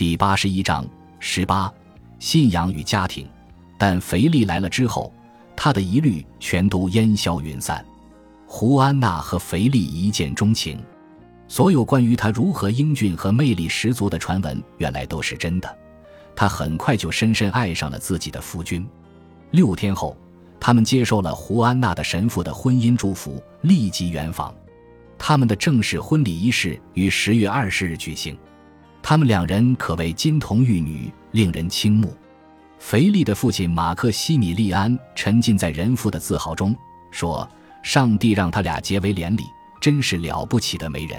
第八十一章十八，信仰与家庭。但肥力来了之后，他的疑虑全都烟消云散。胡安娜和肥力一见钟情，所有关于他如何英俊和魅力十足的传闻，原来都是真的。他很快就深深爱上了自己的夫君。六天后，他们接受了胡安娜的神父的婚姻祝福，立即圆房。他们的正式婚礼仪式于十月二十日举行。他们两人可谓金童玉女，令人倾慕。腓力的父亲马克西米利安沉浸在人父的自豪中，说。上帝让他俩结为连理，真是了不起的媒人。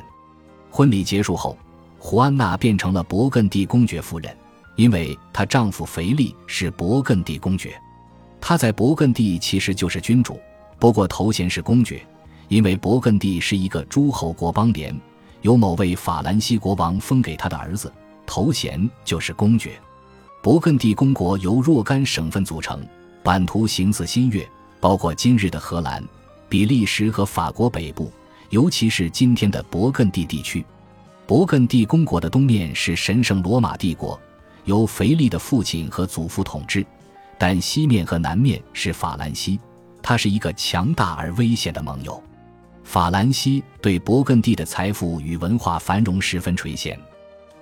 婚礼结束后，胡安娜变成了勃艮第公爵夫人，因为她丈夫腓力是勃艮第公爵。她在勃艮第其实就是君主，不过头衔是公爵，因为勃艮第是一个诸侯国邦联，由某位法兰西国王封给他的儿子，头衔就是公爵。勃艮第公国由若干省份组成，版图形似新月，包括今日的荷兰。比利时和法国北部，尤其是今天的勃艮第地区。勃艮第公国的东面是神圣罗马帝国，由腓力的父亲和祖父统治；但西面和南面是法兰西，它是一个强大而危险的盟友。法兰西对勃艮第的财富与文化繁荣十分垂涎。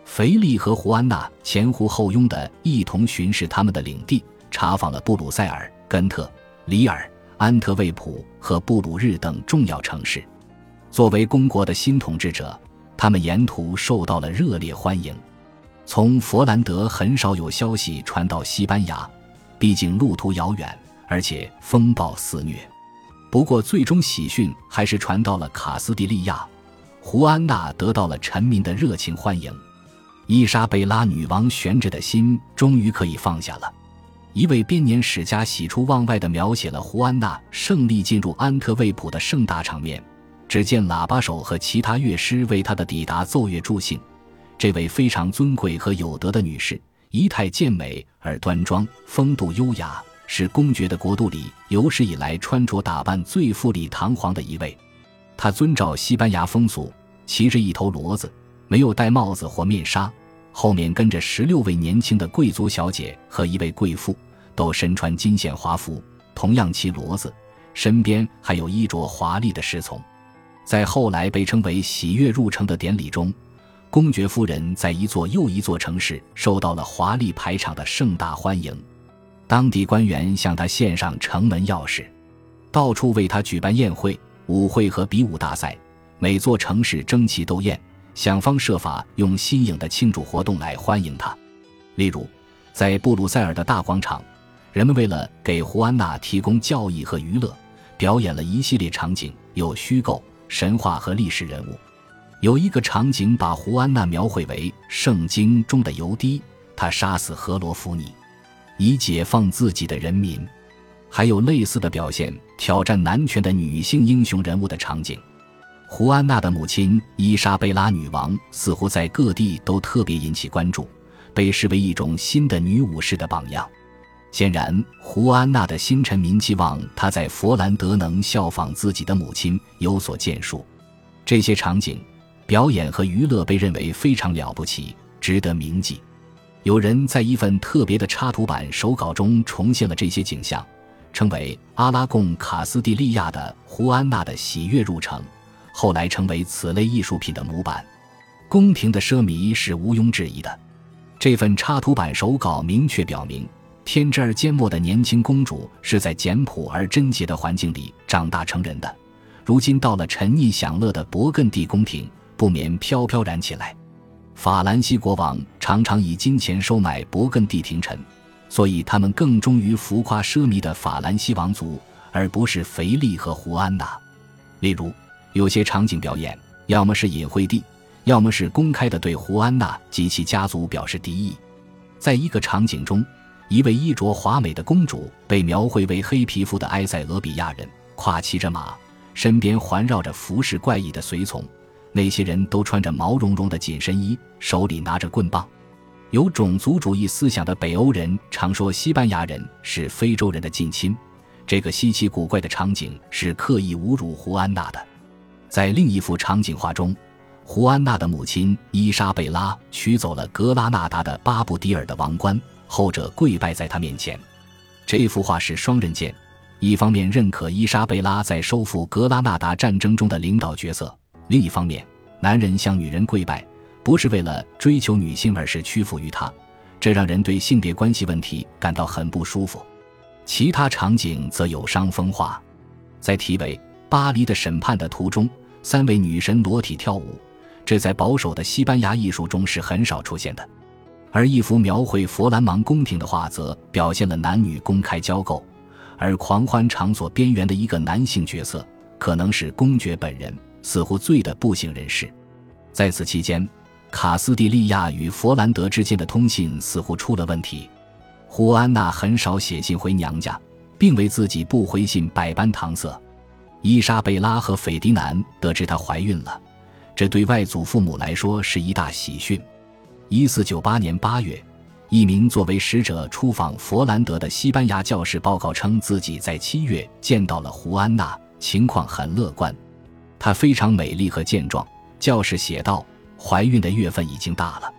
腓力和胡安娜前呼后拥地一同巡视他们的领地，查访了布鲁塞尔、根特、里尔。安特卫普和布鲁日等重要城市，作为公国的新统治者，他们沿途受到了热烈欢迎。从佛兰德很少有消息传到西班牙，毕竟路途遥远，而且风暴肆虐。不过，最终喜讯还是传到了卡斯蒂利亚，胡安娜得到了臣民的热情欢迎，伊莎贝拉女王悬着的心终于可以放下了。一位编年史家喜出望外地描写了胡安娜胜利进入安特卫普的盛大场面。只见喇叭手和其他乐师为她的抵达奏乐助兴。这位非常尊贵和有德的女士，仪态健美而端庄，风度优雅，是公爵的国度里有史以来穿着打扮最富丽堂皇的一位。他遵照西班牙风俗，骑着一头骡子，没有戴帽子或面纱。后面跟着十六位年轻的贵族小姐和一位贵妇，都身穿金线华服，同样骑骡子，身边还有衣着华丽的侍从。在后来被称为“喜悦入城”的典礼中，公爵夫人在一座又一座城市受到了华丽排场的盛大欢迎，当地官员向他献上城门钥匙，到处为他举办宴会、舞会和比武大赛，每座城市争奇斗艳。想方设法用新颖的庆祝活动来欢迎他，例如，在布鲁塞尔的大广场，人们为了给胡安娜提供教义和娱乐，表演了一系列场景，有虚构、神话和历史人物。有一个场景把胡安娜描绘为圣经中的尤迪，他杀死荷罗弗尼，以解放自己的人民。还有类似的表现，挑战男权的女性英雄人物的场景。胡安娜的母亲伊莎贝拉女王似乎在各地都特别引起关注，被视为一种新的女武士的榜样。显然，胡安娜的新臣民期望她在佛兰德能效仿自己的母亲，有所建树。这些场景、表演和娱乐被认为非常了不起，值得铭记。有人在一份特别的插图版手稿中重现了这些景象，称为《阿拉贡卡斯蒂利亚的胡安娜的喜悦入城》。后来成为此类艺术品的模板，宫廷的奢靡是毋庸置疑的。这份插图版手稿明确表明，天真而缄默的年轻公主是在简朴而贞洁的环境里长大成人的。如今到了沉溺享乐的勃艮第宫廷，不免飘飘然起来。法兰西国王常常以金钱收买勃艮第廷臣，所以他们更忠于浮夸奢靡的法兰西王族，而不是腓力和胡安娜。例如。有些场景表演，要么是隐晦地，要么是公开的对胡安娜及其家族表示敌意。在一个场景中，一位衣着华美的公主被描绘为黑皮肤的埃塞俄比亚人，跨骑着马，身边环绕着服饰怪异的随从。那些人都穿着毛茸茸的紧身衣，手里拿着棍棒。有种族主义思想的北欧人常说西班牙人是非洲人的近亲。这个稀奇古怪的场景是刻意侮辱胡安娜的。在另一幅场景画中，胡安娜的母亲伊莎贝拉取走了格拉纳达的巴布迪尔的王冠，后者跪拜在她面前。这幅画是双刃剑，一方面认可伊莎贝拉在收复格拉纳达战争中的领导角色，另一方面，男人向女人跪拜不是为了追求女性，而是屈服于她，这让人对性别关系问题感到很不舒服。其他场景则有伤风化，在题为《巴黎的审判》的图中，三位女神裸体跳舞。这在保守的西班牙艺术中是很少出现的，而一幅描绘佛兰芒宫廷的画则表现了男女公开交媾，而狂欢场所边缘的一个男性角色可能是公爵本人，似乎醉得不省人事。在此期间，卡斯蒂利亚与佛兰德之间的通信似乎出了问题。胡安娜很少写信回娘家，并为自己不回信百般搪塞。伊莎贝拉和斐迪南得知她怀孕了。这对外祖父母来说是一大喜讯。一四九八年八月，一名作为使者出访佛兰德的西班牙教士报告称，自己在七月见到了胡安娜，情况很乐观。她非常美丽和健壮。教士写道：“怀孕的月份已经大了。”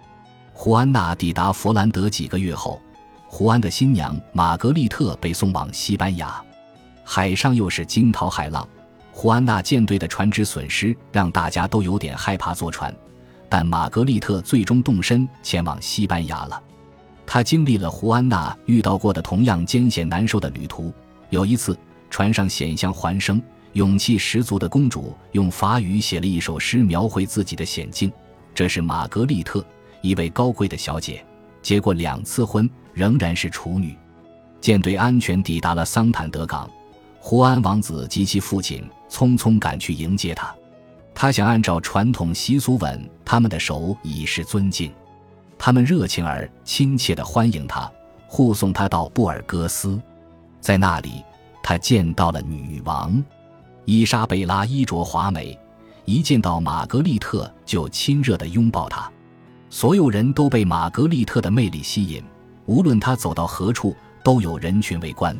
胡安娜抵达佛兰德几个月后，胡安的新娘玛格丽特被送往西班牙，海上又是惊涛骇浪。胡安娜舰队的船只损失让大家都有点害怕坐船，但玛格丽特最终动身前往西班牙了。她经历了胡安娜遇到过的同样艰险难受的旅途。有一次，船上险象环生，勇气十足的公主用法语写了一首诗，描绘自己的险境。这是玛格丽特，一位高贵的小姐，结过两次婚，仍然是处女。舰队安全抵达了桑坦德港。胡安王子及其父亲匆匆赶去迎接他，他想按照传统习俗吻他们的手以示尊敬。他们热情而亲切地欢迎他，护送他到布尔戈斯，在那里他见到了女王伊莎贝拉，衣着华美，一见到玛格丽特就亲热地拥抱她。所有人都被玛格丽特的魅力吸引，无论她走到何处，都有人群围观。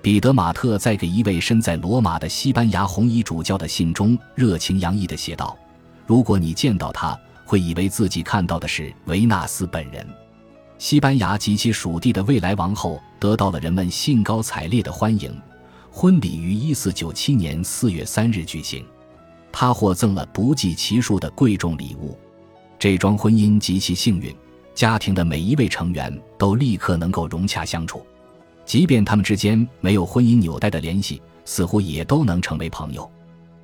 彼得·马特在给一位身在罗马的西班牙红衣主教的信中，热情洋溢地写道：“如果你见到他，会以为自己看到的是维纳斯本人。”西班牙及其属地的未来王后得到了人们兴高采烈的欢迎。婚礼于1497年4月3日举行，他获赠了不计其数的贵重礼物。这桩婚姻极其幸运，家庭的每一位成员都立刻能够融洽相处。即便他们之间没有婚姻纽带的联系，似乎也都能成为朋友。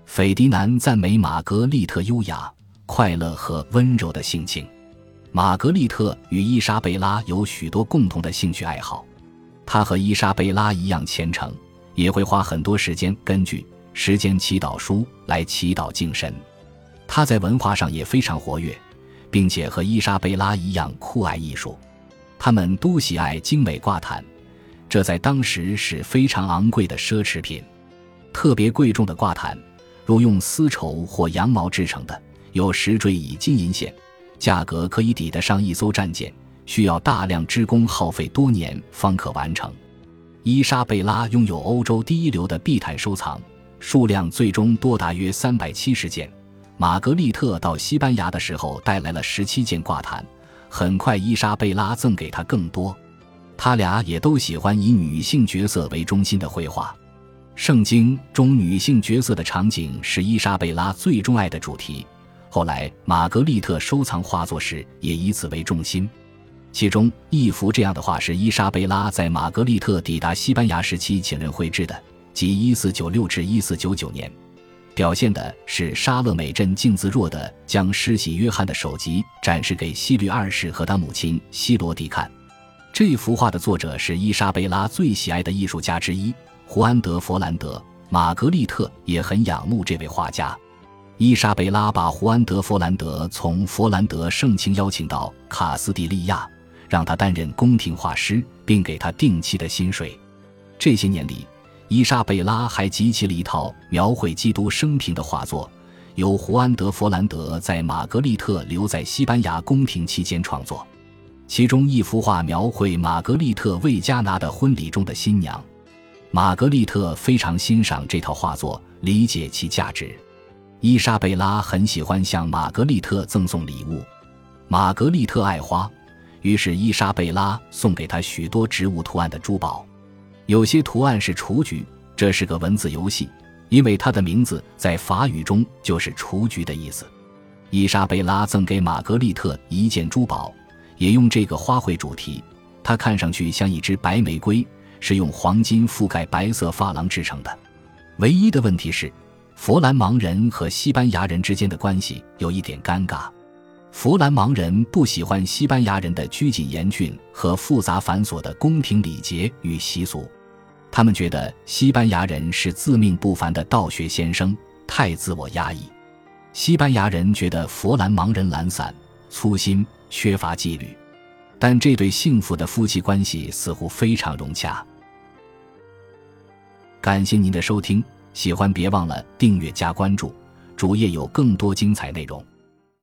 斐迪南赞美玛格丽特优雅、快乐和温柔的性情。玛格丽特与伊莎贝拉有许多共同的兴趣爱好。她和伊莎贝拉一样虔诚，也会花很多时间根据时间祈祷书来祈祷敬神。他在文化上也非常活跃，并且和伊莎贝拉一样酷爱艺术。他们都喜爱精美挂毯。这在当时是非常昂贵的奢侈品，特别贵重的挂毯，如用丝绸或羊毛制成的，有石缀以金银线，价格可以抵得上一艘战舰，需要大量织工，耗费多年方可完成。伊莎贝拉拥有欧洲第一流的地毯收藏，数量最终多达约三百七十件。玛格丽特到西班牙的时候带来了十七件挂毯，很快伊莎贝拉赠给他更多。他俩也都喜欢以女性角色为中心的绘画，圣经中女性角色的场景是伊莎贝拉最钟爱的主题。后来，玛格丽特收藏画作时也以此为重心。其中一幅这样的画是伊莎贝拉在玛格丽特抵达西班牙时期请人绘制的，即1496至1499年，表现的是沙勒美镇静自若地将施洗约翰的首级展示给西律二世和他母亲西罗蒂看。这幅画的作者是伊莎贝拉最喜爱的艺术家之一胡安·德·佛兰德，玛格丽特也很仰慕这位画家。伊莎贝拉把胡安·德·佛兰德从佛兰德盛情邀请到卡斯蒂利亚，让他担任宫廷画师，并给他定期的薪水。这些年里，伊莎贝拉还集齐了一套描绘基督生平的画作，由胡安·德·佛兰德在玛格丽特留在西班牙宫廷期间创作。其中一幅画描绘玛格丽特为加拿的婚礼中的新娘，玛格丽特非常欣赏这套画作，理解其价值。伊莎贝拉很喜欢向玛格丽特赠送礼物，玛格丽特爱花，于是伊莎贝拉送给她许多植物图案的珠宝，有些图案是雏菊，这是个文字游戏，因为它的名字在法语中就是雏菊的意思。伊莎贝拉赠给玛格丽特一件珠宝，也用这个花卉主题，它看上去像一支白玫瑰，是用黄金覆盖白色珐琅制成的。唯一的问题是，佛兰芒人和西班牙人之间的关系有一点尴尬。弗兰芒人不喜欢西班牙人的拘谨严峻和复杂繁琐的宫廷礼节与习俗，他们觉得西班牙人是自命不凡的道学先生，太自我压抑。西班牙人觉得弗兰芒人懒散、粗心、缺乏纪律，但这对幸福的夫妻关系似乎非常融洽。感谢您的收听，喜欢别忘了订阅加关注，主页有更多精彩内容。